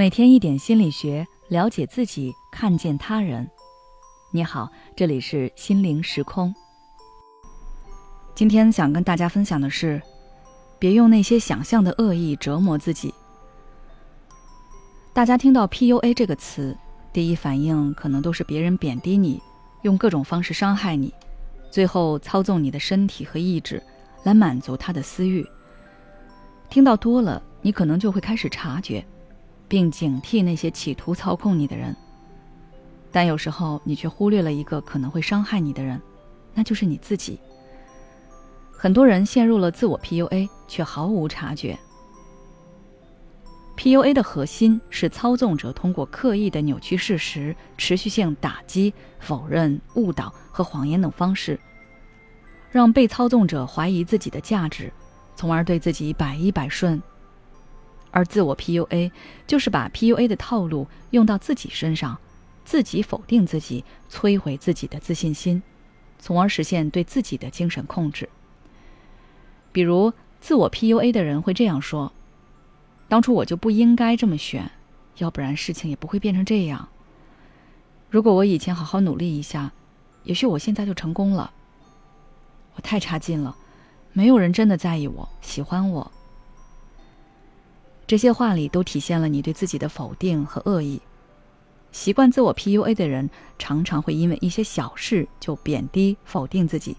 每天一点心理学，了解自己，看见他人。你好，这里是心灵时空。今天想跟大家分享的是，别用那些想象的恶意折磨自己。大家听到 PUA 这个词，第一反应可能都是别人贬低你，用各种方式伤害你，最后操纵你的身体和意志，来满足他的私欲。听到多了，你可能就会开始察觉。并警惕那些企图操控你的人，但有时候你却忽略了一个可能会伤害你的人，那就是你自己。很多人陷入了自我 PUA，却毫无察觉。PUA 的核心是操纵者通过刻意的扭曲事实、持续性打击、否认、误导和谎言等方式，让被操纵者怀疑自己的价值，从而对自己百依百顺。而自我 PUA 就是把 PUA 的套路用到自己身上，自己否定自己，摧毁自己的自信心，从而实现对自己的精神控制。比如，自我 PUA 的人会这样说：“当初我就不应该这么选，要不然事情也不会变成这样。如果我以前好好努力一下，也许我现在就成功了。我太差劲了，没有人真的在意我，喜欢我。”这些话里都体现了你对自己的否定和恶意。习惯自我 PUA 的人，常常会因为一些小事就贬低、否定自己。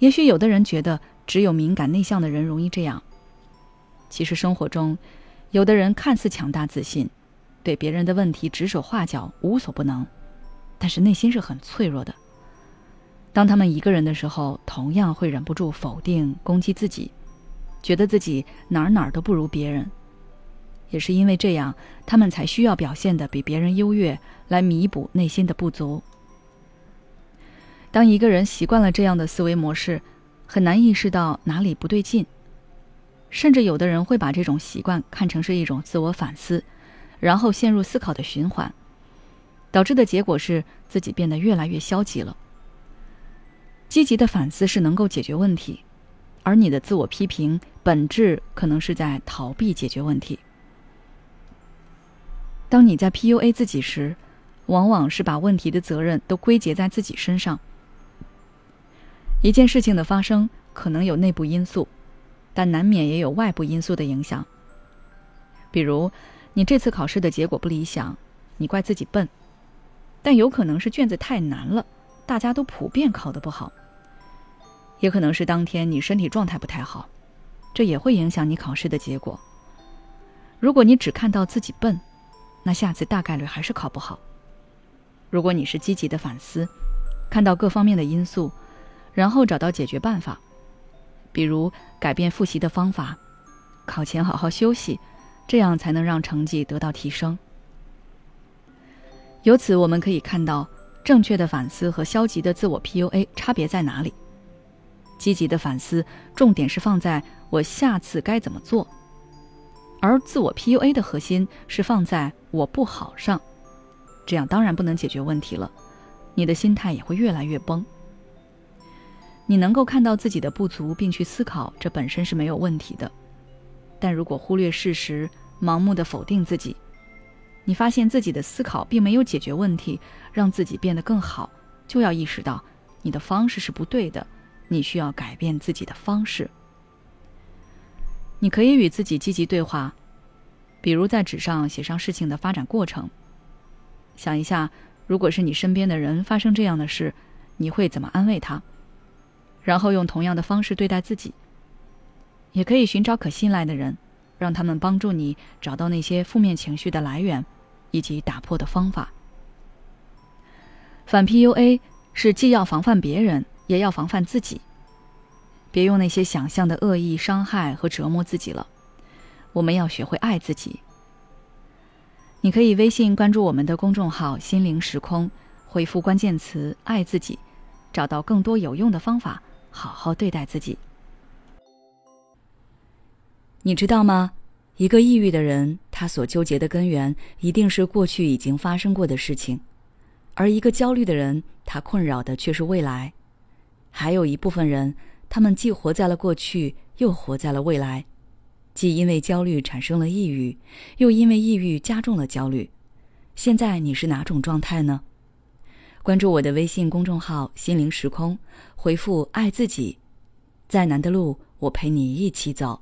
也许有的人觉得只有敏感内向的人容易这样。其实生活中，有的人看似强大自信，对别人的问题指手画脚、无所不能，但是内心是很脆弱的。当他们一个人的时候，同样会忍不住否定、攻击自己。觉得自己哪儿哪儿都不如别人，也是因为这样，他们才需要表现的比别人优越，来弥补内心的不足。当一个人习惯了这样的思维模式，很难意识到哪里不对劲，甚至有的人会把这种习惯看成是一种自我反思，然后陷入思考的循环，导致的结果是自己变得越来越消极了。积极的反思是能够解决问题。而你的自我批评本质可能是在逃避解决问题。当你在 PUA 自己时，往往是把问题的责任都归结在自己身上。一件事情的发生可能有内部因素，但难免也有外部因素的影响。比如，你这次考试的结果不理想，你怪自己笨，但有可能是卷子太难了，大家都普遍考得不好。也可能是当天你身体状态不太好，这也会影响你考试的结果。如果你只看到自己笨，那下次大概率还是考不好。如果你是积极的反思，看到各方面的因素，然后找到解决办法，比如改变复习的方法，考前好好休息，这样才能让成绩得到提升。由此我们可以看到，正确的反思和消极的自我 PUA 差别在哪里。积极的反思，重点是放在我下次该怎么做；而自我 PUA 的核心是放在我不好上，这样当然不能解决问题了，你的心态也会越来越崩。你能够看到自己的不足并去思考，这本身是没有问题的。但如果忽略事实，盲目的否定自己，你发现自己的思考并没有解决问题，让自己变得更好，就要意识到你的方式是不对的。你需要改变自己的方式。你可以与自己积极对话，比如在纸上写上事情的发展过程。想一下，如果是你身边的人发生这样的事，你会怎么安慰他？然后用同样的方式对待自己。也可以寻找可信赖的人，让他们帮助你找到那些负面情绪的来源，以及打破的方法。反 PUA 是既要防范别人。也要防范自己，别用那些想象的恶意伤害和折磨自己了。我们要学会爱自己。你可以微信关注我们的公众号“心灵时空”，回复关键词“爱自己”，找到更多有用的方法，好好对待自己。你知道吗？一个抑郁的人，他所纠结的根源一定是过去已经发生过的事情；而一个焦虑的人，他困扰的却是未来。还有一部分人，他们既活在了过去，又活在了未来。既因为焦虑产生了抑郁，又因为抑郁加重了焦虑。现在你是哪种状态呢？关注我的微信公众号“心灵时空”，回复“爱自己”，再难的路我陪你一起走。